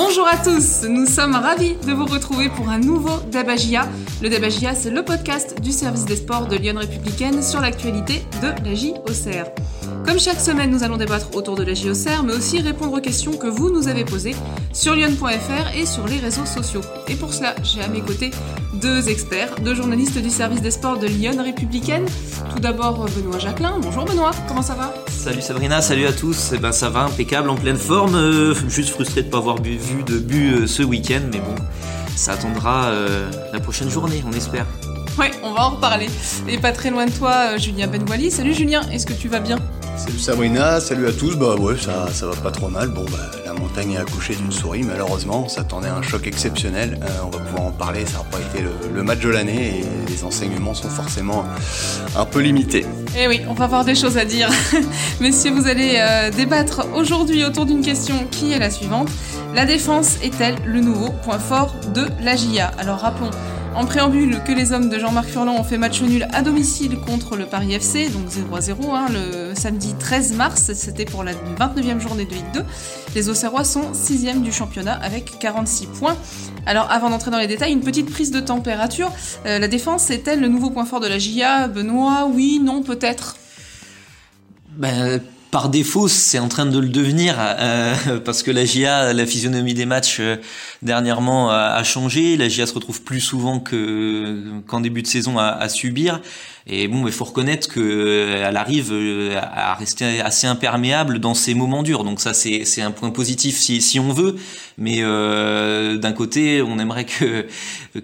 Bonjour à tous, nous sommes ravis de vous retrouver pour un nouveau Dabagia. Le Dabagia, c'est le podcast du service des sports de Lyon Républicaine sur l'actualité de la JOCR. Comme chaque semaine, nous allons débattre autour de la JOCR, mais aussi répondre aux questions que vous nous avez posées sur lyon.fr et sur les réseaux sociaux. Et pour cela, j'ai à mes côtés deux experts, deux journalistes du service des sports de Lyon Républicaine. Tout d'abord, Benoît Jacquelin. Bonjour Benoît, comment ça va? Salut Sabrina, salut à tous. Eh ben ça va, impeccable, en pleine forme. Euh, juste frustré de ne pas avoir vu de but euh, ce week-end, mais bon, ça attendra euh, la prochaine journée, on espère. Ouais, on va en reparler. Et pas très loin de toi, Julien Benwali. Salut Julien, est-ce que tu vas bien? Salut Sabrina, salut à tous. Bah ouais, ça, ça va pas trop mal. Bon, bah, la montagne a accouché d'une souris, malheureusement. On s'attendait à un choc exceptionnel. Euh, on va pouvoir en parler. Ça n'a pas été le, match de l'année et les enseignements sont forcément un peu limités. Eh oui, on va avoir des choses à dire. Messieurs, vous allez euh, débattre aujourd'hui autour d'une question qui est la suivante. La défense est-elle le nouveau point fort de la GIA Alors rappelons en préambule, que les hommes de Jean-Marc Furlan ont fait match nul à domicile contre le Paris FC, donc 0 à 0, hein, le samedi 13 mars, c'était pour la 29e journée de Ligue 2. Les Auxerrois sont 6e du championnat avec 46 points. Alors avant d'entrer dans les détails, une petite prise de température. Euh, la défense est-elle le nouveau point fort de la GIA Benoît Oui, non, peut-être? Ben, par défaut, c'est en train de le devenir euh, parce que la GIA, la physionomie des matchs euh, dernièrement a, changé. La GIA se retrouve plus souvent que qu'en début de saison à, à subir. Et bon, il faut reconnaître que euh, elle arrive euh, à rester assez imperméable dans ces moments durs. Donc ça, c'est un point positif si si on veut. Mais euh, d'un côté, on aimerait que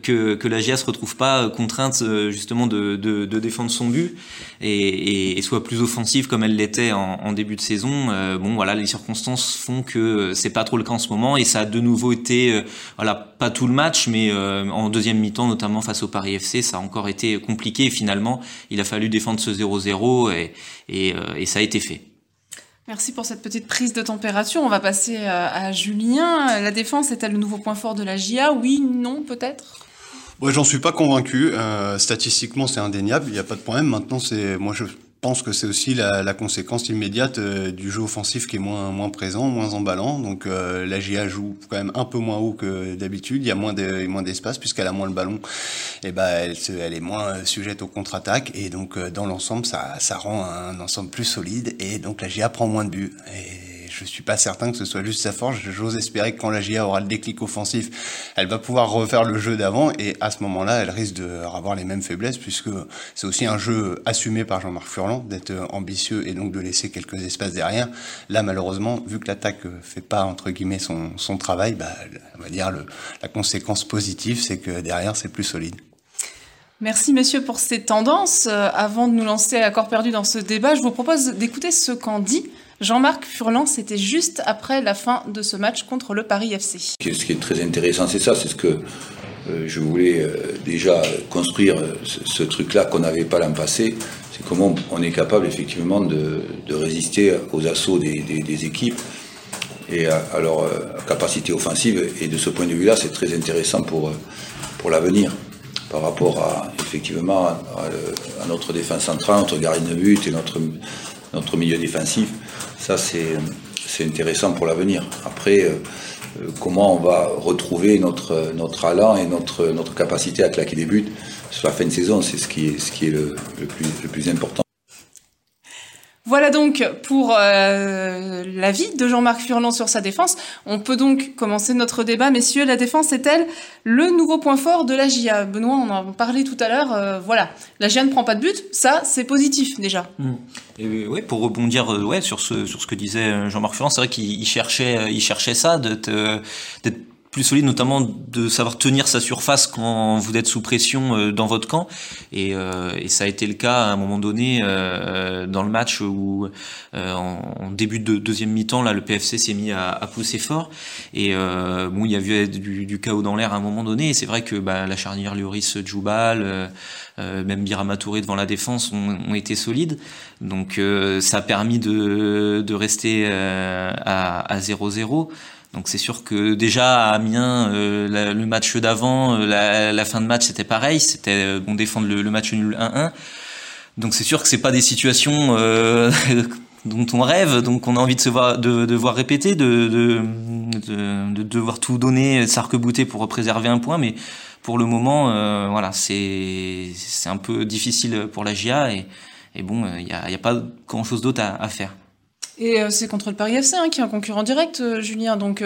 que que la GIA se retrouve pas contrainte euh, justement de de, de défendre son but et, et, soit plus offensive comme elle l'était en, en, début de saison. bon, voilà, les circonstances font que c'est pas trop le cas en ce moment et ça a de nouveau été voilà pas tout le match, mais en deuxième mi-temps, notamment face au Paris FC, ça a encore été compliqué. finalement, il a fallu défendre ce 0-0 et, euh, et, ça a été fait. Merci pour cette petite prise de température. On va passer euh, à, Julien. La défense est-elle le nouveau point fort de la GIA Oui, non, peut-être? Moi, j'en suis pas convaincu. Euh, statistiquement, c'est indéniable. Il n'y a pas de problème. Maintenant, c'est moi, je pense que c'est aussi la, conséquence immédiate euh, du jeu offensif qui est moins moins présent, moins emballant. Donc euh, la GIA joue quand même un peu moins haut que d'habitude. Il y a moins de moins d'espace puisqu'elle a moins le ballon. Et ben elle, elle est moins sujette aux contre-attaques et donc euh, dans l'ensemble ça ça rend un ensemble plus solide et donc la GIA prend moins de buts. Je suis pas certain que ce soit juste sa force. J'ose espérer que quand la GIA aura le déclic offensif, elle va pouvoir refaire le jeu d'avant et à ce moment-là, elle risque d'avoir les mêmes faiblesses puisque c'est aussi un jeu assumé par Jean-Marc Furlan d'être ambitieux et donc de laisser quelques espaces derrière. Là, malheureusement, vu que l'attaque fait pas entre guillemets son, travail, bah, on va dire la conséquence positive, c'est que derrière, c'est plus solide. Merci messieurs pour ces tendances. Euh, avant de nous lancer à corps perdu dans ce débat, je vous propose d'écouter ce qu'en dit Jean-Marc Furlan, c'était juste après la fin de ce match contre le Paris FC. Ce qui est très intéressant, c'est ça, c'est ce que euh, je voulais euh, déjà construire euh, ce, truc-là qu'on n'avait pas l'an passé. C'est comment on est capable effectivement de, résister aux assauts des, équipes et à, leur capacité offensive. Et de ce point de vue-là, c'est très intéressant pour, l'avenir par rapport à effectivement à, notre défense centrale, notre gardien de but et notre milieu défensif. Ça, c'est intéressant pour l'avenir. Après, euh, euh, comment on va retrouver notre, notre allant et notre, notre capacité à claquer des buts sur la fin de saison, c'est ce qui est, ce qui est le, plus, le plus important. Voilà donc pour euh, l'avis de Jean-Marc Furlan sur sa défense. On peut donc commencer notre débat. Messieurs, la défense est-elle le nouveau point fort de la GIA Benoît, on en parlait tout à l'heure. Euh, voilà, la GIA ne prend pas de but, ça c'est positif déjà. Mmh. Et ouais, pour rebondir euh, ouais, sur, ce, que disait Jean-Marc Furlan, c'est vrai qu'il cherchait, il cherchait ça, d'être plus solide, notamment de savoir tenir sa surface quand vous êtes sous pression euh, dans votre camp. Et, euh, et ça a été le cas à un moment donné euh, dans le match où, en, début de deuxième mi-temps, là, le PFC s'est mis à, à, pousser fort. Et bon, il y a eu du, du chaos dans l'air à un moment donné. Et c'est vrai que bah, la charnière Lloris Djoubal, même Birama Touré devant la défense ont, ont été solides. Donc ça a permis de, de rester à 0-0. Donc c'est sûr que déjà à Amiens, euh, le match d'avant, euh, la, fin de match c'était pareil, c'était euh, bon défendre le, match nul 1-1. Donc c'est sûr que c'est pas des situations dont on rêve, donc on a envie de se voir, de, de voir répéter, de, de, devoir tout donner, s'arc-bouter pour préserver un point, mais pour le moment, euh, voilà, c'est c'est un peu difficile pour la GIA et, et bon, il n'y a, y a pas grand chose d'autre à, à faire. Et c'est contre le Paris FC hein, qui est un concurrent direct, Julien. Donc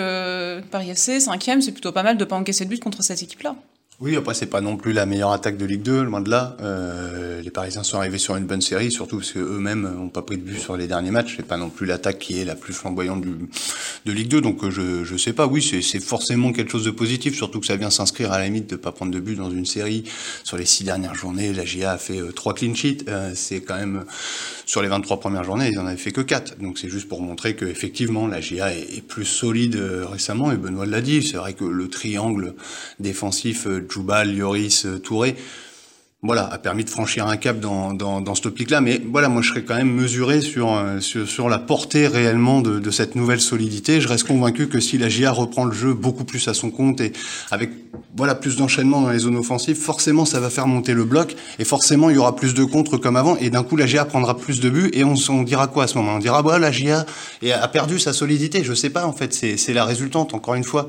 Paris FC, cinquième, c'est plutôt pas mal de pas encaisser de but contre cette équipe-là. Oui, après c'est pas non plus la meilleure attaque de Ligue 2, loin de là. Euh, les Parisiens sont arrivés sur une bonne série, surtout parce qu'eux-mêmes n'ont pas pris de but sur les derniers matchs. C'est pas non plus l'attaque qui est la plus flamboyante de Ligue 2, donc euh, je je sais pas. Oui, c'est forcément quelque chose de positif, surtout que ça vient s'inscrire à la limite de pas prendre de but dans une série. Sur les six dernières journées, la GA a fait euh, trois clean sheets. Euh, c'est quand même sur les 23 premières journées, ils en avaient fait que quatre. Donc c'est juste pour montrer que effectivement la GA est, plus solide récemment. Et Benoît l'a dit, c'est vrai que le triangle défensif Djoubal, Lloris, euh, Touré, voilà, a permis de franchir un cap dans, dans, dans cette optique-là. Mais voilà, moi, je serais quand même mesuré sur, euh, sur, sur la portée réellement de, de, cette nouvelle solidité. Je reste convaincu que si la GIA reprend le jeu beaucoup plus à son compte et avec voilà plus d'enchaînement dans les zones offensives, forcément, ça va faire monter le bloc et forcément, il y aura plus de contre comme avant. Et d'un coup, la GIA prendra plus de buts et on, on dira quoi à ce moment On dira, bah, la GIA a perdu sa solidité. Je sais pas, en fait, c'est la résultante. Encore une fois,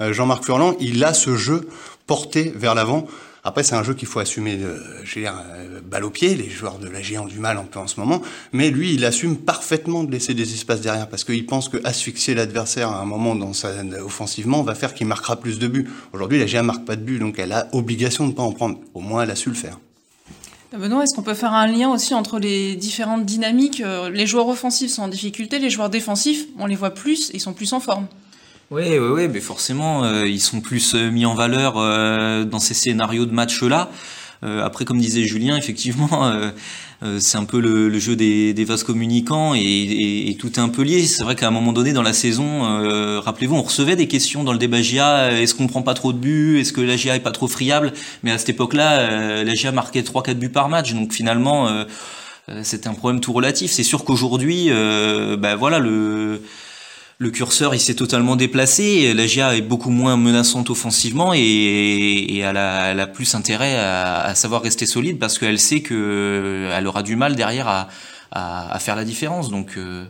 euh, Jean-Marc Furlan, il a ce jeu porté vers l'avant. Après, c'est un jeu qu'il faut assumer, euh, je dire, euh, balle au pied. Les joueurs de la G ont du mal un peu en ce moment. Mais lui, il assume parfaitement de laisser des espaces derrière parce qu'il pense que asphyxier l'adversaire à un moment dans sa, offensivement va faire qu'il marquera plus de buts. Aujourd'hui, la GA marque pas de buts, donc elle a obligation de ne pas en prendre. Au moins, elle a su le faire. Benoît, est-ce qu'on peut faire un lien aussi entre les différentes dynamiques euh, Les joueurs offensifs sont en difficulté, les joueurs défensifs, on les voit plus, ils sont plus en forme. Oui, oui, oui, mais forcément, euh, ils sont plus euh, mis en valeur euh, dans ces scénarios de match-là. après, comme disait Julien, effectivement, c'est un peu le, jeu des, des vases communicants et, tout est un peu lié. C'est vrai qu'à un moment donné dans la saison, rappelez-vous, on recevait des questions dans le débat GIA. Est-ce qu'on prend pas trop de buts Est-ce que la GIA est pas trop friable? Mais à cette époque-là, la GIA marquait 3-4 buts par match. Donc finalement, c'était un problème tout relatif. C'est sûr qu'aujourd'hui, ben voilà, le le curseur il s'est totalement déplacé. La GIA est beaucoup moins menaçante offensivement et, elle, a, plus intérêt à, savoir rester solide parce qu'elle sait que elle aura du mal derrière à, faire la différence. Donc euh,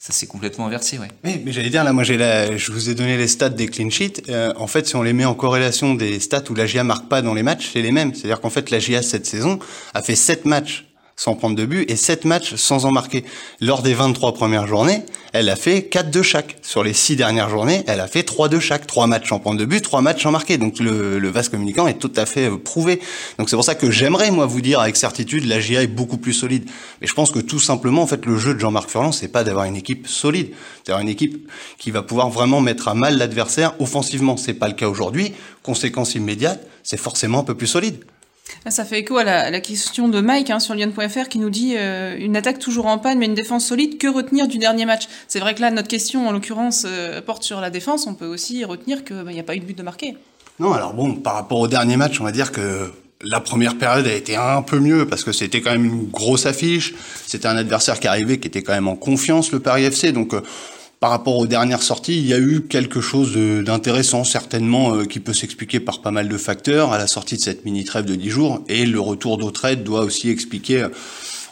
ça s'est complètement inversé, ouais. Mais, mais j'allais dire là, moi j'ai je vous ai donné les stats des clean sheets. Euh, en fait, si on les met en corrélation des stats où la GIA marque pas dans les matchs, c'est les mêmes. C'est-à-dire qu'en fait, la GIA cette saison a fait 7 matchs sans prendre de but et 7 matchs sans en marquer. Lors des 23 premières journées, elle a fait 4 de chaque. Sur les 6 dernières journées, elle a fait 3 de chaque. 3 matchs sans prendre de but, 3 matchs sans marquer. Donc le, le vase communicant est tout à fait euh, prouvé. Donc c'est pour ça que j'aimerais, moi, vous dire avec certitude, la GIA est beaucoup plus solide. Mais je pense que tout simplement, en fait, le jeu de Jean-Marc Furlan, c'est pas d'avoir une équipe solide. C'est d'avoir une équipe qui va pouvoir vraiment mettre à mal l'adversaire offensivement. C'est pas le cas aujourd'hui. Conséquence immédiate, c'est forcément un peu plus solide. Ça fait écho à la, question de Mike hein, sur Lyon.fr qui nous dit euh, une attaque toujours en panne mais une défense solide, que retenir du dernier match? C'est vrai que là, notre question en l'occurrence euh, porte sur la défense, on peut aussi retenir qu'il bah, n'y a pas eu de but de marqué. Non, alors bon, par rapport au dernier match, on va dire que la première période a été un peu mieux parce que c'était quand même une grosse affiche. C'était un adversaire qui arrivait qui était quand même en confiance, le Paris FC. Donc euh, par rapport aux dernières sorties, il y a eu quelque chose d'intéressant, certainement, euh, qui peut s'expliquer par pas mal de facteurs à la sortie de cette mini-trêve de 10 jours. Et le retour d'Autrette doit aussi expliquer euh,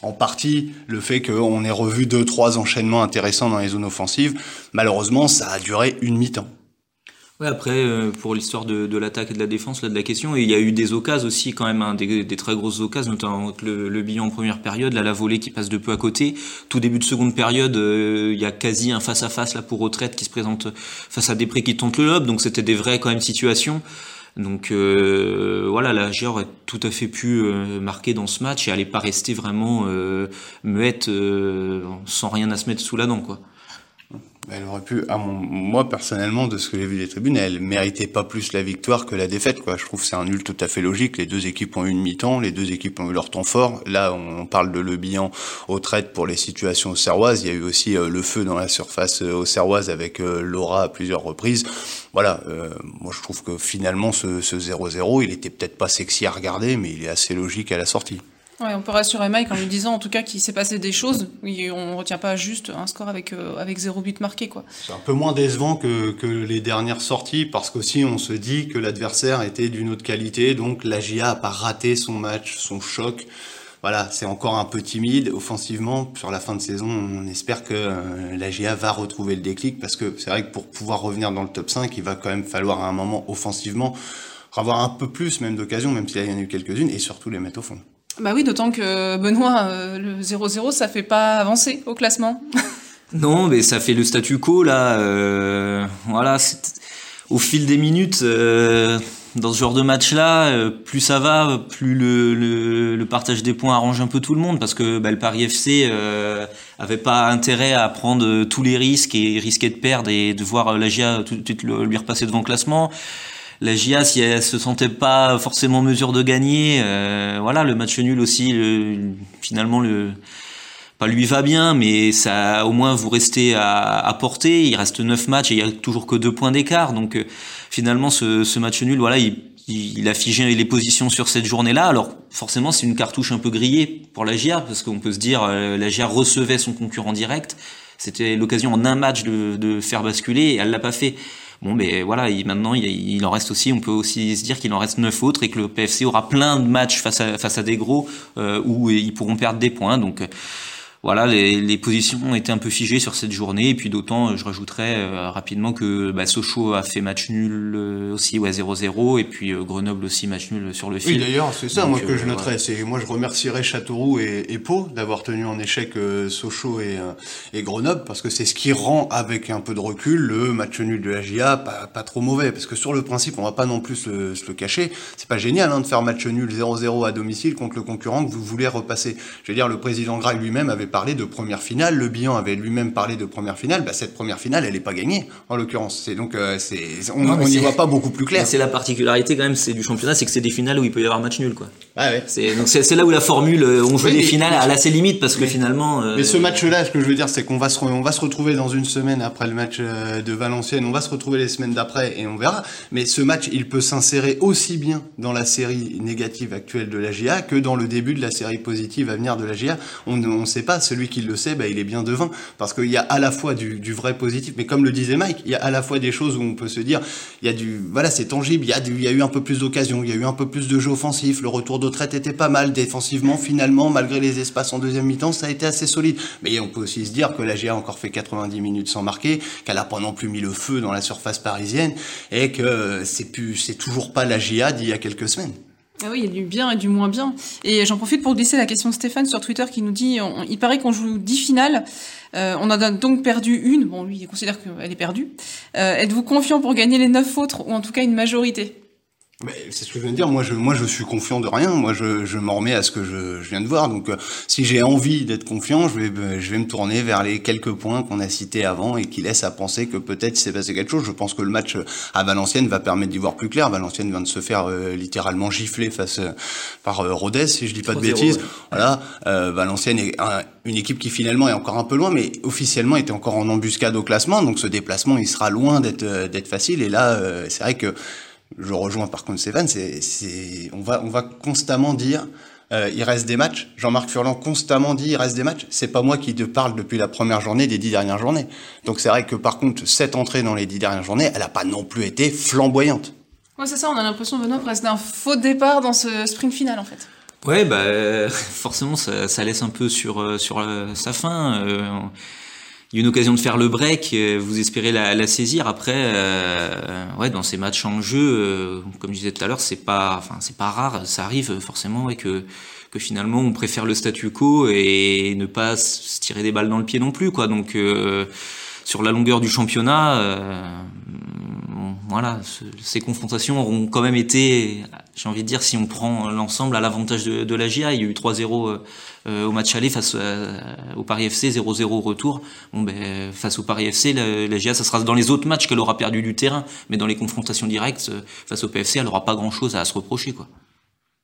en partie le fait qu'on ait revu deux, trois enchaînements intéressants dans les zones offensives. Malheureusement, ça a duré une mi-temps. Ouais, après, euh, pour l'histoire de, de l'attaque et de la défense, là, de la question, il y a eu des occasions aussi, quand même, hein, des, des, très grosses occasions, notamment le, le bilan en première période, là, la volée qui passe de peu à côté. Tout début de seconde période, euh, il y a quasi un face-à-face, là, pour retraite, qui se présente face à Després qui tente le lob, donc c'était des vraies, quand même, situations. Donc euh, voilà, la Géor a tout à fait pu marquer dans ce match et elle n'est pas rester vraiment muette sans rien à se mettre sous la dent, quoi. Elle aurait pu, à moi personnellement, de ce que j'ai vu des tribunes, elle méritait pas plus la victoire que la défaite. Quoi. Je trouve c'est un nul tout à fait logique. Les deux équipes ont eu une mi-temps, les deux équipes ont eu leur temps fort. Là, on parle de Le Bihan au trade pour les situations serroises. Il y a eu aussi euh, le feu dans la surface euh, au serroise avec euh, Laura à plusieurs reprises. Voilà, moi je trouve que finalement ce 0-0, il était peut-être pas sexy à regarder, mais il est assez logique à la sortie. Ouais, on peut rassurer Mike en lui disant en tout cas qu'il s'est passé des choses. Oui, on retient pas juste un score avec euh, avec zéro but marqué quoi. C'est un peu moins décevant que, que les dernières sorties parce qu'aussi on se dit que l'adversaire était d'une autre qualité, donc la GIA a pas raté son match, son choc. voilà, c'est encore un peu timide offensivement. Sur la fin de saison, on espère que euh, la GA va retrouver le déclic parce que c'est vrai que pour pouvoir revenir dans le top 5, il va quand même falloir à un moment offensivement avoir un peu plus même d'occasions, même s'il y en a eu quelques-unes, et surtout les mettre au fond. Bah oui, d'autant que Benoît, euh, le 0-0, ça fait pas avancer au classement. non, mais ça fait le statu quo là. Euh, voilà, au fil des minutes, euh, dans ce genre de match-là, plus ça va, plus le, partage des points arrange un peu tout le monde, parce que bah, le Paris FC avait pas intérêt à prendre tous les risques et risquer de perdre et de voir la GIA tout de suite lui repasser devant le classement. La GIA, si elle se sentait pas forcément en mesure de gagner, euh, voilà, le match nul aussi, le, finalement le pas lui va bien, mais ça au moins vous restez à, à portée. Il reste neuf matchs et il y a toujours que deux points d'écart. Donc euh, finalement, ce, ce, match nul, voilà, il, il, a figé les positions sur cette journée-là. Alors forcément, c'est une cartouche un peu grillée pour la GIA parce qu'on peut se dire euh, la GIA recevait son concurrent direct. C'était l'occasion en un match de, de faire basculer et elle l'a pas fait. Bon, mais voilà, il, maintenant il, en reste aussi. On peut aussi se dire qu'il en reste neuf autres et que le PFC aura plein de matchs face à face à des gros euh, où ils pourront perdre des points. Donc voilà, les, les, positions ont été un peu figées sur cette journée. Et puis d'autant, je rajouterais euh, rapidement que bah, Sochaux a fait match nul euh, aussi, ouais 0-0, et puis euh, Grenoble aussi match nul sur le fil. Oui, d'ailleurs, c'est ça, moi que je noterais. C'est moi, je remercierais Châteauroux et, et Pau d'avoir tenu en échec Sochaux et, et Grenoble, parce que c'est ce qui rend, avec un peu de recul, le match nul de la GIA pas, pas trop mauvais. Parce que sur le principe, on va pas non plus se, le cacher. C'est pas génial hein, de faire match nul 0-0 à domicile contre le concurrent que vous voulez repasser. Je veux dire, le président Gras lui-même avait parlé de première finale. Le bilan avait lui-même parlé de première finale. Bah, cette première finale, elle n'est pas gagnée, en l'occurrence. C'est donc, euh, c'est, on n'y voit pas beaucoup plus clair. C'est la particularité quand même, c'est du championnat, c'est que c'est des finales où il peut y avoir match nul, quoi. Ah ouais. C'est, donc c'est, là où la formule, euh, on joue des finales à assez limite parce que finalement. Euh... Mais ce match-là, ce que je veux dire, c'est qu'on va se, on va se retrouver dans une semaine après le match de Valenciennes. On va se retrouver les semaines d'après et on verra. Mais ce match, il peut s'insérer aussi bien dans la série négative actuelle de la GIA que dans le début de la série positive à venir de la GIA. On ne sait pas. Celui qui le sait, bah, il est bien devin. Parce qu'il y a à la fois du, du, vrai positif, mais comme le disait Mike, il y a à la fois des choses où on peut se dire, il y a du, voilà, c'est tangible, il y, a du, il y a eu un peu plus d'occasions, il y a eu un peu plus de jeu offensif, le retour de traite était pas mal, défensivement, finalement, malgré les espaces en deuxième mi-temps, ça a été assez solide. Mais on peut aussi se dire que la GA a encore fait 90 minutes sans marquer, qu'elle a pas non plus mis le feu dans la surface parisienne, et que c'est plus, c'est toujours pas la GA d'il y a quelques semaines. Ah oui, il y a du bien et du moins bien. Et j'en profite pour glisser la question de Stéphane sur Twitter qui nous dit il paraît qu'on joue 10 finales. Euh, on a donc perdu une. Bon, lui, il considère qu'elle est perdue. Euh, êtes-vous confiant pour gagner les 9 autres ou en tout cas une majorité? C'est ce que je viens de dire. Moi, je, moi, je suis confiant de rien. Moi, je, je m'en remets à ce que je, je viens de voir. Donc, euh, si j'ai envie d'être confiant, je vais, je vais me tourner vers les quelques points qu'on a cités avant et qui laissent à penser que peut-être s'est passé quelque chose. Je pense que le match à Valenciennes va permettre d'y voir plus clair. Valenciennes vient de se faire euh, littéralement gifler face euh, par Rodez, si je dis pas de bêtises. Ouais. Voilà. Valenciennes est un, une équipe qui finalement est encore un peu loin, mais officiellement était encore en embuscade au classement. Donc, ce déplacement, il sera loin d'être d'être facile. Et là, c'est vrai que je rejoins par contre Stéphane, c'est, c'est, on va, on va constamment dire, euh, il reste des matchs. Jean-Marc Furlan constamment dit, il reste des matchs. C'est pas moi qui te parle depuis la première journée des dix dernières journées. Donc c'est vrai que par contre, cette entrée dans les dix dernières journées, elle a pas non plus été flamboyante. Ouais, c'est ça. On a l'impression, Benoît, presque d'un faux départ dans ce sprint final, en fait. Ouais, bah forcément, ça, ça laisse un peu sur sur euh, sa fin. Euh, il y a une occasion de faire le break, vous espérez la, la saisir. Après, euh, ouais, dans ces matchs en jeu, euh, comme je disais tout à l'heure, c'est pas, enfin, c'est pas rare, ça arrive forcément et que que finalement on préfère le statu quo et ne pas se tirer des balles dans le pied non plus, quoi. Donc euh, sur la longueur du championnat, euh, voilà, ce, ces confrontations auront quand même été, j'ai envie de dire, si on prend l'ensemble à l'avantage de, de la GIA, il y a eu 3-0 euh, au match aller face euh, au Paris FC, 0-0 au retour. Bon, ben, face au Paris FC, la, GIA, ça sera dans les autres matchs qu'elle aura perdu du terrain, mais dans les confrontations directes face au PFC, elle aura pas grand-chose à se reprocher, quoi.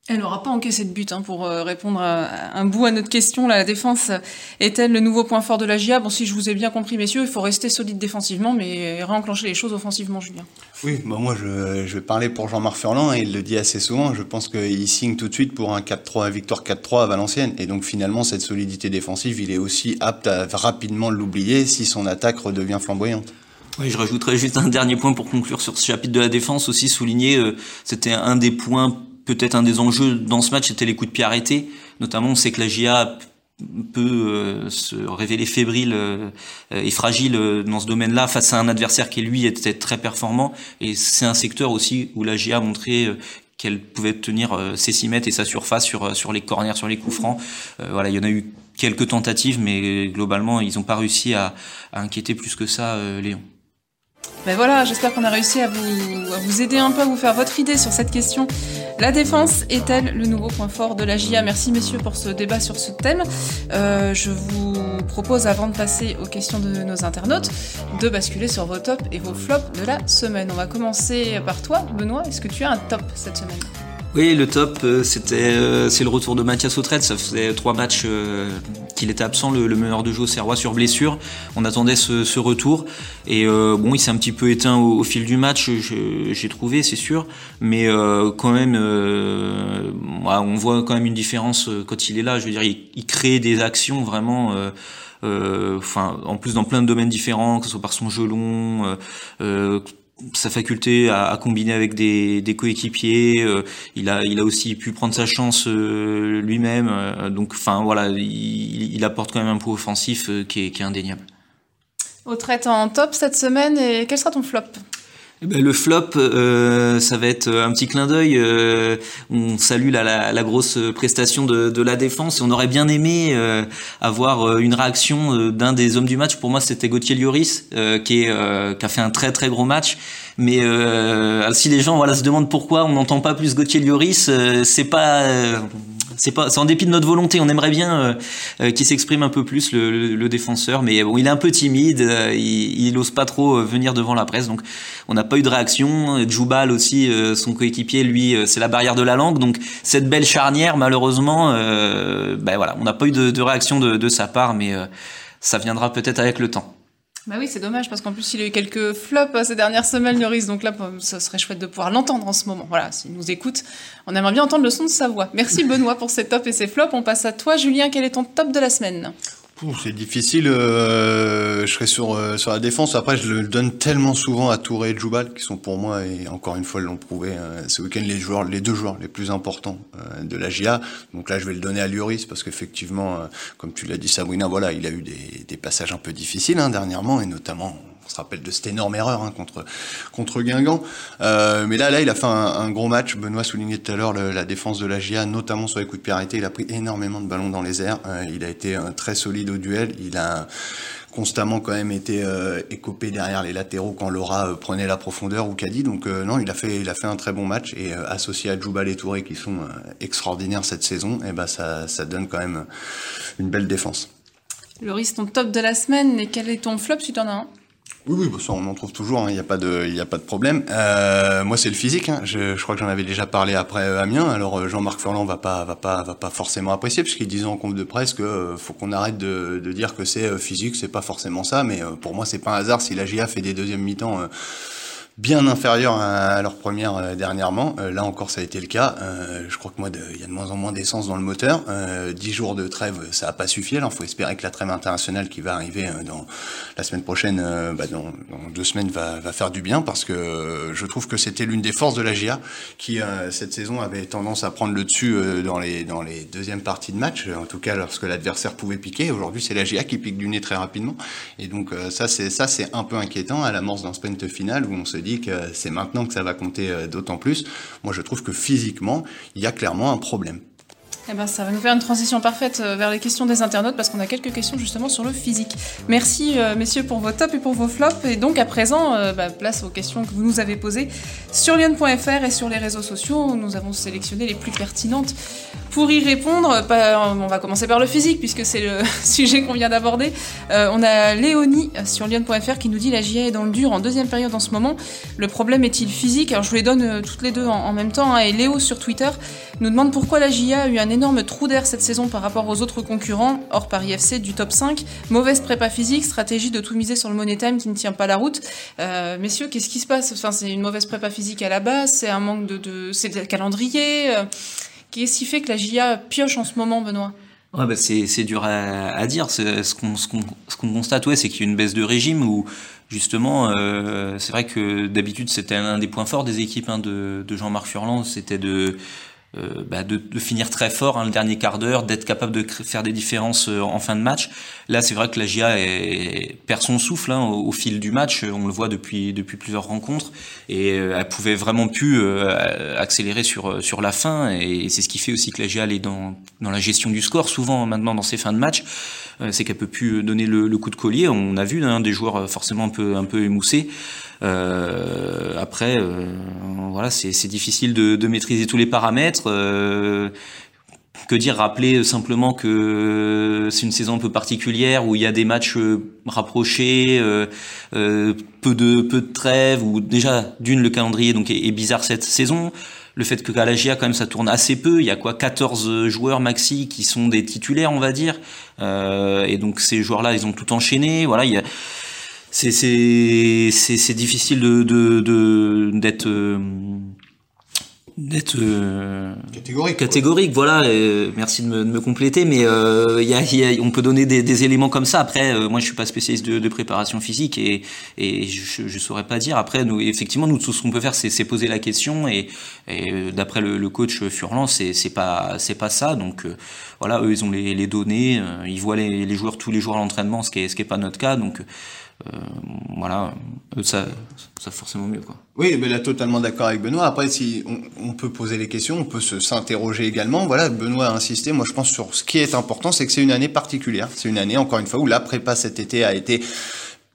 Elle n'aura pas encaissé de but hein, pour euh, répondre à un bout à notre question. la défense est-elle le nouveau point fort de la GIA Bon, si je vous ai bien compris, messieurs, il faut rester solide défensivement, mais réenclencher les choses offensivement, Julien. Oui, bah moi je, je vais parler pour Jean-Marc Furlan et il le dit assez souvent. Je pense qu'il signe tout de suite pour un 4-3, victoire 4-3 à Valenciennes. Et donc finalement, cette solidité défensive, il est aussi apte à rapidement l'oublier si son attaque redevient flamboyante. Oui, je rajouterais juste un dernier point pour conclure sur ce chapitre de la défense aussi souligner, euh, c'était un des points peut-être un des enjeux dans ce match, c'était les coups de pied arrêtés. Notamment, on sait que la GIA peut euh, se révéler fébrile euh, et fragile euh, dans ce domaine-là face à un adversaire qui lui était très performant et c'est un secteur aussi où la GIA a montré qu'elle pouvait tenir ses 6 mètres et sa surface sur sur les corners, sur les coups francs. voilà, il y en a eu quelques tentatives mais globalement, ils n'ont pas réussi à, à, inquiéter plus que ça Léon. Ben voilà, j'espère qu'on a réussi à vous, aider un peu à vous faire votre idée sur cette question. La défense est-elle le nouveau point fort de la GIA Merci messieurs pour ce débat sur ce thème. Euh, je vous propose, avant de passer aux questions de nos internautes, de basculer sur vos tops et vos flops de la semaine. On va commencer par toi, Benoît. Est-ce que tu as un top cette semaine? Oui, le top, euh, c'était euh, c'est le retour de Mathias Autrette. Ça faisait trois matchs euh, qu'il était absent, le, meneur de jeu au Serrois sur blessure. On attendait ce, retour et bon, il s'est un petit peu éteint au, fil du match. J'ai trouvé, c'est sûr, mais quand même, on voit quand même une différence quand il est là. Je veux dire, il, crée des actions vraiment. Enfin, en plus dans plein de domaines différents, que ce soit par son jeu long, sa faculté à, combiner avec des, coéquipiers. Euh, il a, il a aussi pu prendre sa chance euh, lui-même. Euh, donc, enfin voilà, il, apporte quand même un poids offensif qui est, qui, est, indéniable. Au traite en top cette semaine, et quel sera ton flop? Eh ben, le flop, euh, ça va être un petit clin d'œil. Euh, on salue la, la, la, grosse prestation de, de, la défense. On aurait bien aimé euh, avoir une réaction d'un des hommes du match. Pour moi, c'était Gauthier Lloris, qui, est, qui a fait un très très gros match. Mais si les gens voilà se demandent pourquoi on n'entend pas plus Gauthier Lloris, c'est pas c'est pas, c'est en dépit de notre volonté. On aimerait bien euh, euh, qu'il s'exprime un peu plus le, le, défenseur, mais bon, il est un peu timide. Euh, il, il ose pas trop venir devant la presse, donc on n'a pas eu de réaction. Djoubal aussi, son coéquipier, lui, c'est la barrière de la langue. Donc cette belle charnière, malheureusement, ben voilà, on n'a pas eu de, de réaction de, de, sa part, mais ça viendra peut-être avec le temps. Bah oui, c'est dommage parce qu'en plus il a eu quelques flops euh, ces dernières semaines, Lloris. Donc là, ça serait chouette de pouvoir l'entendre en ce moment. Voilà, s'il nous écoute, on aimerait bien entendre le son de sa voix. Merci Benoît pour ces tops et ces flops. On passe à toi, Julien. Quel est ton top de la semaine? C'est difficile. Euh, je serai sur euh, sur la défense. Après, je le donne tellement souvent à Touré et Djoubal, qui sont pour moi et encore une fois l'ont prouvé euh, ce week-end les joueurs, les deux joueurs les plus importants de la GIA. Donc là, je vais le donner à Lloris parce qu'effectivement, comme tu l'as dit, Sabrina, voilà, il a eu des, des passages un peu difficiles hein, dernièrement et notamment on se rappelle de cette énorme erreur hein, contre contre Guingamp. Euh, mais là, là, il a fait un, gros match. Benoît soulignait tout à l'heure la défense de la GIA, notamment sur les coups de pied arrêtés. Il a pris énormément de ballons dans les airs. Euh, il a été euh, très solide au duel. Il a constamment quand même été écopé derrière les latéraux quand Laura prenait la profondeur ou Caddy. Donc non, il a fait il a fait un très bon match et associé à Djoubal et Touré qui sont extraordinaires cette saison, et eh ben ça ça donne quand même une belle défense. Loris, ton top de la semaine, et quel est ton flop si tu en as un? Oui, oui, bah, ça, on en trouve toujours, il hein, n'y a, pas de, a pas de problème. Euh, moi, c'est le physique. Hein. Je, crois que j'en avais déjà parlé après euh, Amiens. Alors, euh, Jean-Marc Furlan va pas, va pas, va pas forcément apprécier, puisqu'il disait en compte de presse que euh, faut qu'on arrête de, de, dire que c'est physique, c'est pas forcément ça. Mais pour moi, c'est pas un hasard si la GIA fait des deuxièmes mi-temps bien inférieur à leur première euh, dernièrement. Euh, là encore, ça a été le cas. Euh, je crois que moi, il y a de moins en moins d'essence dans le moteur. Dix jours de trêve, ça n'a pas suffi. Alors, il faut espérer que la trêve internationale qui va arriver dans la semaine prochaine, bah, dans, deux semaines, va, va, faire du bien parce que je trouve que c'était l'une des forces de la GIA qui cette saison avait tendance à prendre le dessus dans les dans les deuxièmes parties de match. En tout cas, lorsque l'adversaire pouvait piquer. Aujourd'hui, c'est la GIA qui pique du nez très rapidement. Et donc ça, c'est ça, c'est un peu inquiétant à l'amorce d'un sprint final où on se que c'est maintenant que ça va compter euh, d'autant plus. Moi, je trouve que physiquement, il y a clairement un problème. Eh ben, ça va nous faire une transition parfaite euh, vers les questions des internautes parce qu'on a quelques questions justement sur le physique. Merci euh, messieurs pour vos tops et pour vos flops. Et donc à présent, euh, bah, place aux questions que vous nous avez posées sur lyon.fr et sur les réseaux sociaux. Nous avons sélectionné les plus pertinentes pour y répondre. on va commencer par le physique puisque c'est le sujet qu'on vient d'aborder. on a Léonie sur lyon.fr qui nous dit la GIA est dans le dur en deuxième période en ce moment. Le problème est-il physique? Alors je vous les donne toutes les deux en, même temps. Hein. et Léo sur Twitter nous demande pourquoi la GIA a eu un énorme trou d'air cette saison par rapport aux autres concurrents, hors Paris FC du top 5. Mauvaise prépa physique, stratégie de tout miser sur le Money Time qui ne tient pas la route. Euh, messieurs, qu'est-ce qui se passe? Enfin, c'est une mauvaise prépa physique à la base, c'est un manque de, de c'est le calendrier. Euh, qu'est-ce qui fait que la GIA pioche en ce moment, Benoît? Ouais, bah c'est dur à, à dire. Ce qu'on ce qu'on constate, ouais, c'est qu'il y a une baisse de régime où justement, euh, c'est vrai que d'habitude c'était un des points forts des équipes hein, de, de Jean-Marc Furlan, c'était de bah, de, de, finir très fort hein, le dernier quart d'heure, d'être capable de faire des différences euh, en fin de match. Là, c'est vrai que la GIA perd son souffle hein, au, fil du match. On le voit depuis depuis plusieurs rencontres et euh, elle pouvait vraiment plus accélérer sur sur la fin et, c'est ce qui fait aussi que la GIA est dans dans la gestion du score souvent maintenant dans ces fins de match. c'est qu'elle peut plus donner le, le, coup de collier. On a vu hein, des joueurs forcément un peu un peu émoussés. Euh, après, euh, voilà, c'est difficile de, de, maîtriser tous les paramètres. Euh, que dire Rappeler simplement que c'est une saison un peu particulière où il y a des matchs rapprochés, euh, peu de peu de trêves, ou déjà d'une le calendrier donc est, bizarre cette saison. Le fait que à la GIA quand même ça tourne assez peu, il y a quoi 14 joueurs maxi qui sont des titulaires on va dire, et donc ces joueurs-là ils ont tout enchaîné. Voilà, il y a c'est difficile de d'être de, d'être euh, catégorique. Catégorique, voilà. merci de me, de me, compléter, mais euh, y a, y a, on peut donner des, des, éléments comme ça. Après, euh, moi, je suis pas spécialiste de, de préparation physique et, et je, je saurais pas dire. Après, nous, effectivement, nous tout ce qu'on peut faire, c'est poser la question et, et d'après le, le, coach Furlan, c'est pas c'est pas ça. Donc euh, voilà, eux, ils ont les, les données, euh, ils voient les, les, joueurs tous les jours à l'entraînement, ce qui est ce qui est pas notre cas. Donc euh, voilà, ça, ça forcément mieux quoi. Oui, mais là totalement d'accord avec Benoît. Après, si on, peut poser les questions, on peut se s'interroger également. Voilà, Benoît a insisté. Moi, je pense sur ce qui est important, c'est que c'est une année particulière. C'est une année, encore une fois, où la prépa cet été a été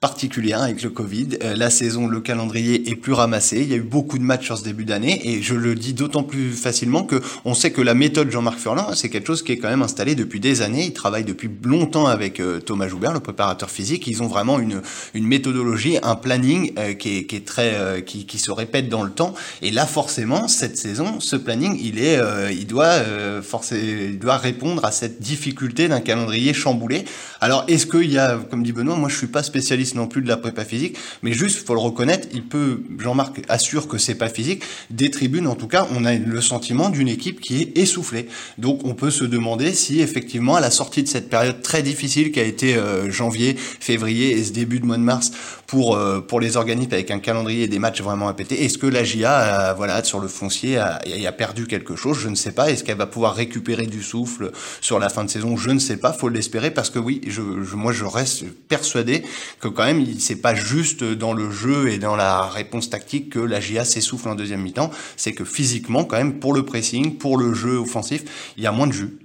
particulière avec le Covid. Euh, la saison, le calendrier est plus ramassé. Il y a eu beaucoup de matchs sur ce début d'année et je le dis d'autant plus facilement que on sait que la méthode Jean-Marc Furlan, c'est quelque chose qui est quand même installé depuis des années. Il travaille depuis longtemps avec euh, Thomas Joubert, le préparateur physique. Ils ont vraiment une, une méthodologie, un planning euh, qui, est, qui est très qui, qui, se répète dans le temps. Et là, forcément, cette saison, ce planning, il est, il doit forcer, il doit répondre à cette difficulté d'un calendrier chamboulé. Alors, est-ce qu'il y a, comme dit Benoît, moi je suis pas spécialiste non plus de la prépa physique, mais juste, faut le reconnaître, il peut, Jean-Marc assure que c'est pas physique. Des tribunes, en tout cas, on a le sentiment d'une équipe qui est essoufflée. Donc, on peut se demander si effectivement, à la sortie de cette période très difficile qui a été euh, janvier, février et ce début de mois de mars pour euh, pour les organismes avec un calendrier et des matchs vraiment à péter, est-ce que la GIA, euh, voilà, sur le foncier, a, a perdu quelque chose? Je ne sais pas. Est-ce qu'elle va pouvoir récupérer du souffle sur la fin de saison? Je ne sais pas. Faut l'espérer parce que oui, je, moi, je reste persuadé que quand c'est pas juste dans le jeu et dans la réponse tactique que la GIA s'essouffle en deuxième mi-temps. C'est que physiquement, quand même, pour le pressing, pour le jeu offensif, il y a moins de jus.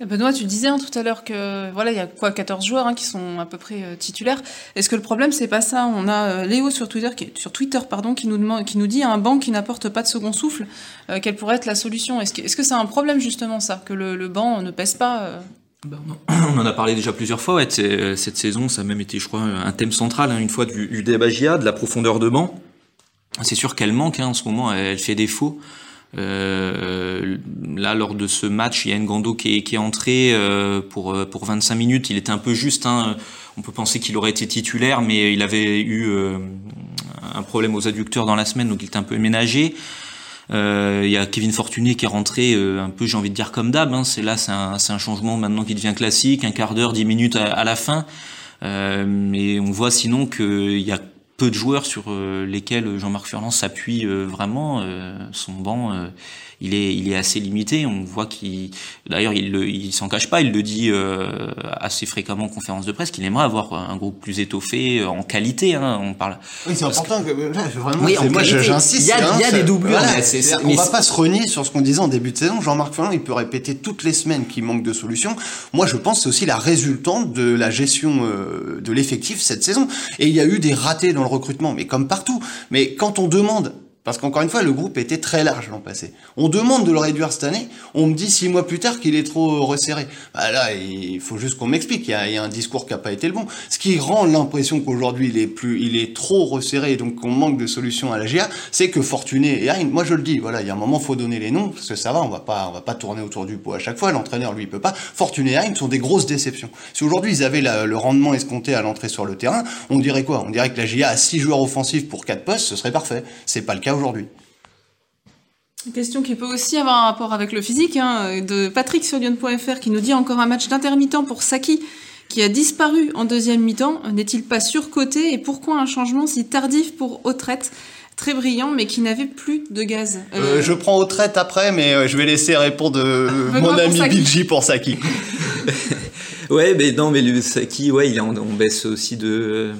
Benoît, tu disais hein, tout à l'heure que voilà, il y a quoi 14 joueurs hein, qui sont à peu près euh, titulaires. Est-ce que le problème c'est pas ça? On a euh, Léo sur Twitter qui sur Twitter pardon qui nous demande qui nous dit un banc qui n'apporte pas de second souffle, euh, quelle pourrait être la solution? Est-ce que c'est un problème justement ça? Que le, le banc ne pèse pas ben on en a parlé déjà plusieurs fois. Ouais, euh, cette saison, ça a même été, je crois, un thème central hein, une fois du, du de la profondeur de banc. C'est sûr qu'elle manque hein, en ce moment, elle, fait défaut. Euh, là, lors de ce match, il y a Ngando qui est, qui est entré euh, pour euh, pour 25 minutes. Il était un peu juste. Hein. On peut penser qu'il aurait été titulaire, mais il avait eu un problème aux adducteurs dans la semaine, donc il était un peu ménagé. Euh, il y a Kevin Fortuné qui est rentré euh, un peu, j'ai envie de dire comme d'hab. Hein. C'est là, c'est un, changement maintenant qui devient classique, un quart d'heure, dix minutes à, à la fin. Euh, et on voit sinon qu'il y a peu de joueurs sur lesquels Jean-Marc Furlan s'appuie vraiment. son banc il est, il est assez limité. On voit qu'il, d'ailleurs, il, il s'en cache pas. Il le dit euh, assez fréquemment en conférence de presse qu'il aimerait avoir un groupe plus étoffé euh, en qualité. Hein, on parle. Oui, c'est important. Que, vraiment, oui, moi, j'insiste. Il y a, hein, il y a des doublures. Voilà, on va pas se renier sur ce qu'on disait en début de saison. Jean-Marc Furlan, il peut répéter toutes les semaines qu'il manque de solutions. Moi, je pense que c'est aussi la résultante de la gestion euh, de l'effectif cette saison. Et il y a eu des ratés dans le recrutement, mais comme partout. Mais quand on demande parce qu'encore une fois, le groupe était très large l'an passé. On demande de le réduire cette année. On me dit six mois plus tard qu'il est trop resserré. Bah là, il faut juste qu'on m'explique. Il, il, y a un discours qui n'a pas été le bon. Ce qui rend l'impression qu'aujourd'hui il est il est trop resserré, donc qu'on manque de solutions à la GA, c'est que Fortuné et Hein, moi je le dis, voilà, il y a un moment faut donner les noms parce que ça va, on va pas, on va pas tourner autour du pot à chaque fois. L'entraîneur lui il peut pas. Fortuné et Hein sont des grosses déceptions. Si aujourd'hui ils avaient le rendement escompté à l'entrée sur le terrain, on dirait quoi? On dirait que la GA a six joueurs offensifs pour quatre postes, ce serait parfait. C'est pas le cas aujourd'hui. Une question qui peut aussi avoir un rapport avec le physique, hein, de Patrick sur Lyon.fr qui nous dit encore un match d'intermittent pour Saki qui a disparu en deuxième mi-temps. N'est-il pas surcoté et pourquoi un changement si tardif pour Autrette très brillant, mais qui n'avait plus de gaz. Euh, je prends aux traites après, mais je vais laisser répondre mon ami Bilji pour Saki. ouais, mais non, mais le Saki, ouais, il on baisse aussi de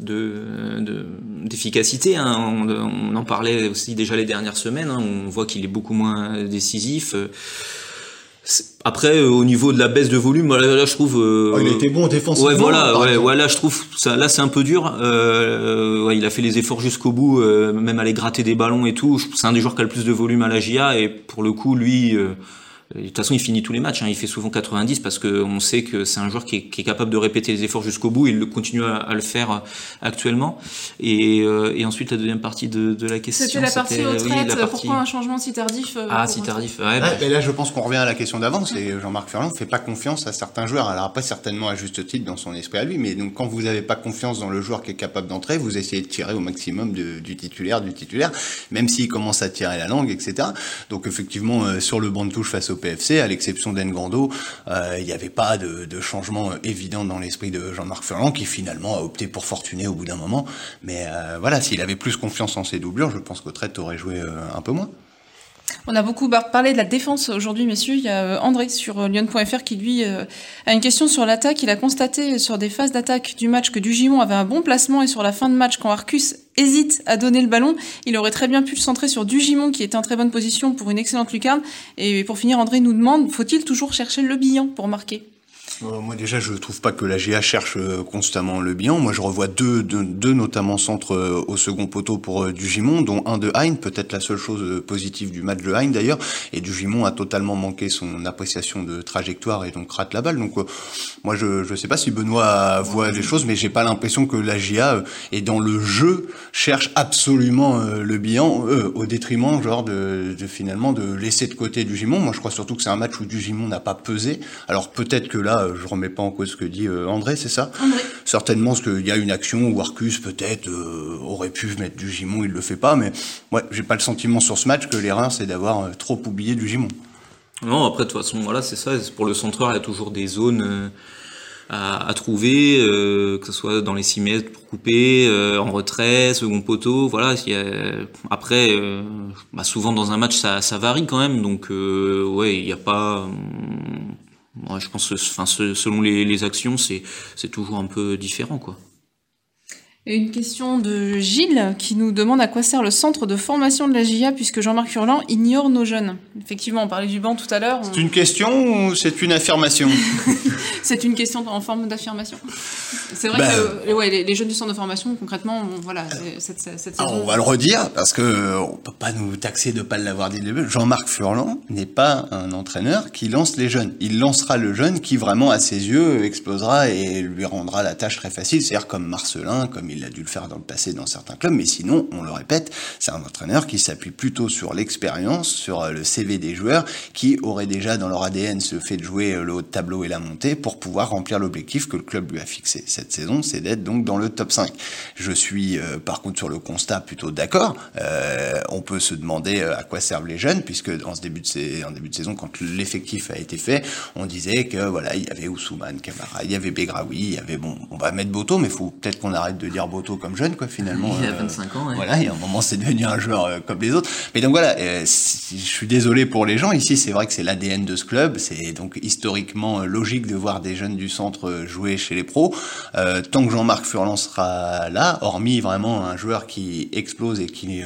de d'efficacité. Hein. On, en parlait aussi déjà les dernières semaines. Hein. On voit qu'il est beaucoup moins décisif. Après, euh, au niveau de la baisse de volume, là, je trouve. Euh, oh, il était bon défensivement. Ouais, voilà, ouais, ouais, là, je trouve ça, là, c'est un peu dur. Euh, ouais, il a fait les efforts jusqu'au bout, euh, même aller gratter des ballons et tout. C'est un des joueurs qui a le plus de volume à la GIA et pour le coup, lui, de toute façon, il finit tous les matchs. Hein. Il fait souvent 90 parce qu'on sait que c'est un joueur qui est, qui est, capable de répéter les efforts jusqu'au bout. Il continue à, à, le faire euh, actuellement. Et, euh, et, ensuite, la deuxième partie de, de la question. C'était la partie retraite. Pourquoi un changement si tardif euh, Ah, si tardif. Ouais, bah. là, je pense qu'on revient à la question d'avant. C'est Jean-Marc Ferland ne fait pas confiance à certains joueurs. Alors pas certainement à juste titre dans son esprit à lui, mais donc quand vous n'avez pas confiance dans le joueur qui est capable d'entrer, vous essayez de tirer au maximum de, du titulaire, du titulaire, même s'il commence à tirer la langue, etc. Donc effectivement, sur le banc de touche face au PFC, à l'exception d'Engando, euh, il n'y avait pas de, changement évident dans l'esprit de Jean-Marc Furlan, qui finalement a opté pour Fortuné au bout d'un moment. Mais euh, voilà, s'il avait plus confiance en ses doublures, je pense qu'Autrette aurait joué euh, un peu moins. On a beaucoup parlé de la défense aujourd'hui, messieurs. Il y a André sur Lyon.fr qui, lui, a une question sur l'attaque. Il a constaté sur des phases d'attaque du match que Dugimon avait un bon placement et sur la fin de match, quand Arcus hésite à donner le ballon, il aurait très bien pu le centrer sur Dugimon qui était en très bonne position pour une excellente lucarne. Et pour finir, André nous demande, faut-il toujours chercher le bilan pour marquer? euh, moi déjà, je trouve pas que la GA cherche euh, constamment le bilan. Moi, je revois deux, deux, notamment centres euh, au second poteau pour Dugimon, dont un de Hein, peut-être la seule chose positive du match de Hein d'ailleurs. Et Dugimon a totalement manqué son appréciation de trajectoire et donc rate la balle. Donc moi, je je sais pas si Benoît voit les choses, mais j'ai pas l'impression que la GA est dans le jeu cherche absolument le bilan au détriment genre de, de, finalement de laisser de côté Dugimon. Moi, je crois surtout que c'est un match où Dugimon n'a pas pesé. Alors peut-être que là je remets pas en cause ce que dit euh, André, c'est ça? André. Certainement, parce qu'il y a une action où Arcus peut-être euh, aurait pu mettre du Gimon, il le fait pas, mais ouais, j'ai pas le sentiment sur ce match que l'erreur c'est d'avoir euh, trop oublié du Gimon. Non, après de toute façon, voilà, c'est ça. Pour le centreur, il y a toujours des zones à, trouver, que ce soit dans les 6 mètres pour couper, en retrait, second poteau. Voilà. Y a, après, bah, souvent dans un match, ça, ça varie quand même. Donc, ouais, il n'y a pas moi, je pense que selon les, les actions, c'est toujours un peu différent. quoi. Une question de Gilles qui nous demande à quoi sert le centre de formation de la GIA puisque Jean-Marc Furlan ignore nos jeunes. Effectivement, on parlait du banc tout à l'heure. C'est une question ou c'est une affirmation? C'est une question en forme d'affirmation. C'est vrai bah, que ouais, les, jeunes du centre de formation, concrètement, voilà, cette, cette saison... On va le redire parce que on peut pas nous taxer de pas l'avoir dit. Jean-Marc Furlan n'est pas un entraîneur qui lance les jeunes. Il lancera le jeune qui vraiment, à ses yeux, explosera et lui rendra la tâche très facile. C'est-à-dire comme Marcelin, comme il a dû le faire dans le passé dans certains clubs, mais sinon, on le répète, c'est un entraîneur qui s'appuie plutôt sur l'expérience, sur euh, le CV des joueurs, qui auraient déjà dans leur ADN ce fait de jouer euh, le haut de tableau et la montée pour pouvoir remplir l'objectif que le club lui a fixé cette saison, c'est d'être donc dans le top 5. Je suis euh, par contre sur le constat plutôt d'accord. on peut se demander à quoi servent les jeunes, puisque en ce début de, saison, quand l'effectif a été fait, on disait que voilà, il y avait Ousmane Camara, il y avait Begraoui, il y avait bon, on va mettre Boto, mais il faut peut-être qu'on arrête de dire Boto comme jeune, quoi, finalement. Il a 25 euh, ans, Voilà, et à un moment, c'est devenu un joueur euh, comme les autres. Mais donc voilà, euh, je suis désolé pour les gens. Ici, c'est vrai que c'est l'ADN de ce club. C'est donc historiquement logique de voir des jeunes du centre jouer chez les pros. tant que Jean-Marc Furlan sera là, hormis vraiment un joueur qui explose et qui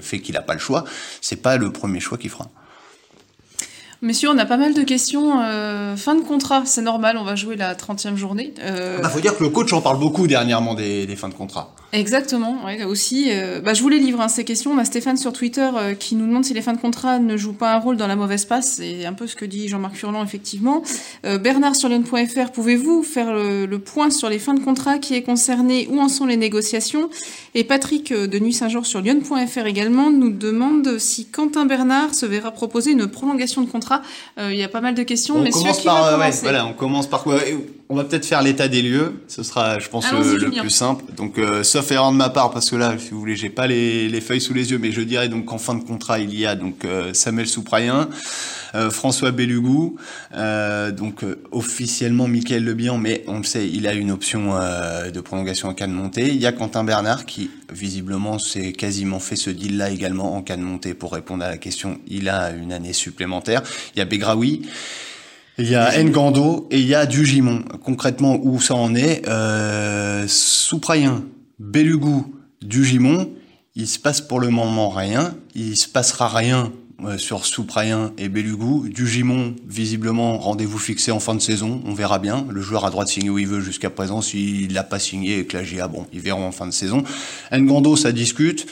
fait qu'il n'a pas le choix, c'est pas le premier choix qu'il fera. Messieurs, on a pas mal de questions. Euh, fin de contrat, c'est normal, on va jouer la 30e journée. Euh... Bah, faut dire que le coach en parle beaucoup dernièrement des fins de contrat. Exactement, ouais, aussi. Euh, bah, je vous les livre, hein, ces questions. On a Stéphane sur Twitter euh, qui nous demande si les fins de contrat ne jouent pas un rôle dans la mauvaise passe. C'est un peu ce que dit Jean-Marc Furlan, effectivement. Euh, Bernard sur Lyon.fr, pouvez-vous faire le, point sur les fins de contrat qui est concerné Où en sont les négociations? Et Patrick de Nuit Saint-Georges sur Lyon.fr également nous demande si Quentin Bernard se verra proposer une prolongation de contrat. Il y a pas mal de questions. On commence par, voilà, on commence par quoi? On va peut-être faire l'état des lieux. Ce sera, je pense, le, le plus simple. Donc, euh, sauf erreur de ma part, parce que là, si vous voulez, j'ai pas les, les, feuilles sous les yeux, mais je dirais donc qu'en fin de contrat, il y a donc euh, Samuel Souprayen, euh, François Bellugou, donc officiellement Michael Lebihan, mais on le sait, il a une option de prolongation en cas de montée. Il y a Quentin Bernard qui, visiblement, s'est quasiment fait ce deal-là également en cas de montée. Pour répondre à la question, il a une année supplémentaire. Il y a Begraoui. Il y a Ngando et il y a Dugimon. Concrètement, où ça en est euh, Souprayen, Belugou, Dugimon, il se passe pour le moment rien. Il se passera rien euh, sur Souprayen et Belugou. Dugimon, visiblement, rendez-vous fixé en fin de saison. On verra bien. Le joueur a droit de signer où il veut jusqu'à présent. S'il l'a pas signé et que la bon, ils verront en fin de saison. Ngando, ça discute.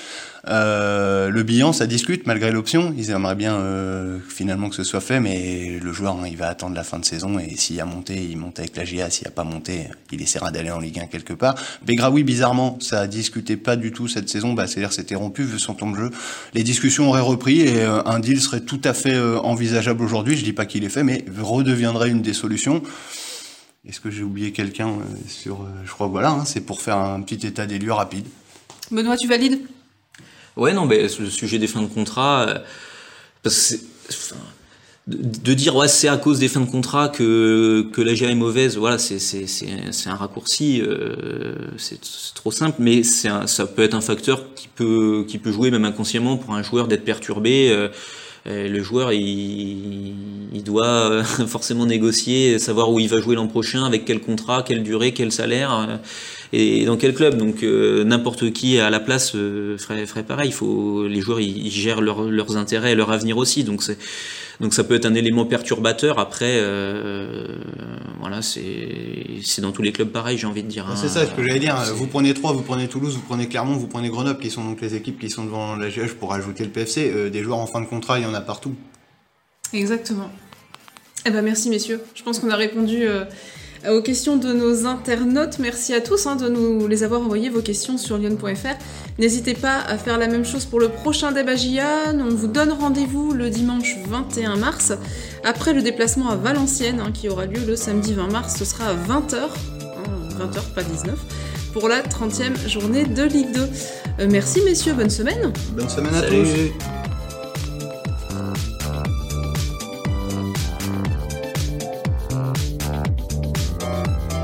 Euh, le bilan, ça discute malgré l'option. Ils aimeraient bien euh, finalement que ce soit fait, mais le joueur, hein, il va attendre la fin de saison et s'il a monté, il monte avec la GA. S'il a pas monté, il essaiera d'aller en Ligue 1 quelque part. Begraoui, bizarrement, ça a discuté pas du tout cette saison. Bah, C'est-à-dire c'était rompu vu son temps de jeu. Les discussions auraient repris et euh, un deal serait tout à fait envisageable aujourd'hui. Je dis pas qu'il est fait, mais redeviendrait une des solutions. Est-ce que j'ai oublié quelqu'un sur Je crois voilà, hein, c'est pour faire un petit état des lieux rapide. Benoît, tu valides? Ouais, non, mais le sujet des fins de contrat, euh, parce que de, dire ouais c'est à cause des fins de contrat que que la GA est mauvaise, voilà, c'est c'est c'est un raccourci, euh, c'est trop simple, mais c'est ça peut être un facteur qui peut qui peut jouer même inconsciemment pour un joueur d'être perturbé. Euh, le joueur, il, il doit forcément négocier, savoir où il va jouer l'an prochain, avec quel contrat, quelle durée, quel salaire et dans quel club. Donc euh, n'importe qui à la place euh, ferait, ferait, pareil. Il faut les joueurs ils, gèrent leurs intérêts et leur avenir aussi. Donc donc ça peut être un élément perturbateur. Après, euh, voilà, c'est dans tous les clubs pareil, j'ai envie de dire. C'est ça ce que j'allais dire. Vous prenez Troyes, vous prenez Toulouse, vous prenez Clermont, vous prenez Grenoble, qui sont donc les équipes qui sont devant la GH pour ajouter le PFC. des joueurs en fin de contrat, il y en a partout. Exactement. Eh ben merci messieurs. Je pense qu'on a répondu euh, aux questions de nos internautes. Merci à tous hein, de nous les avoir envoyés vos questions sur lyon.fr. N'hésitez pas à faire la même chose pour le prochain débat On vous donne rendez-vous le dimanche 21 mars, après le déplacement à Valenciennes, hein, qui aura lieu le samedi 20 mars. Ce sera à 20h, 20h pas 19, pour la 30e journée de Ligue 2. Euh, merci messieurs, bonne semaine. Bonne semaine à tous.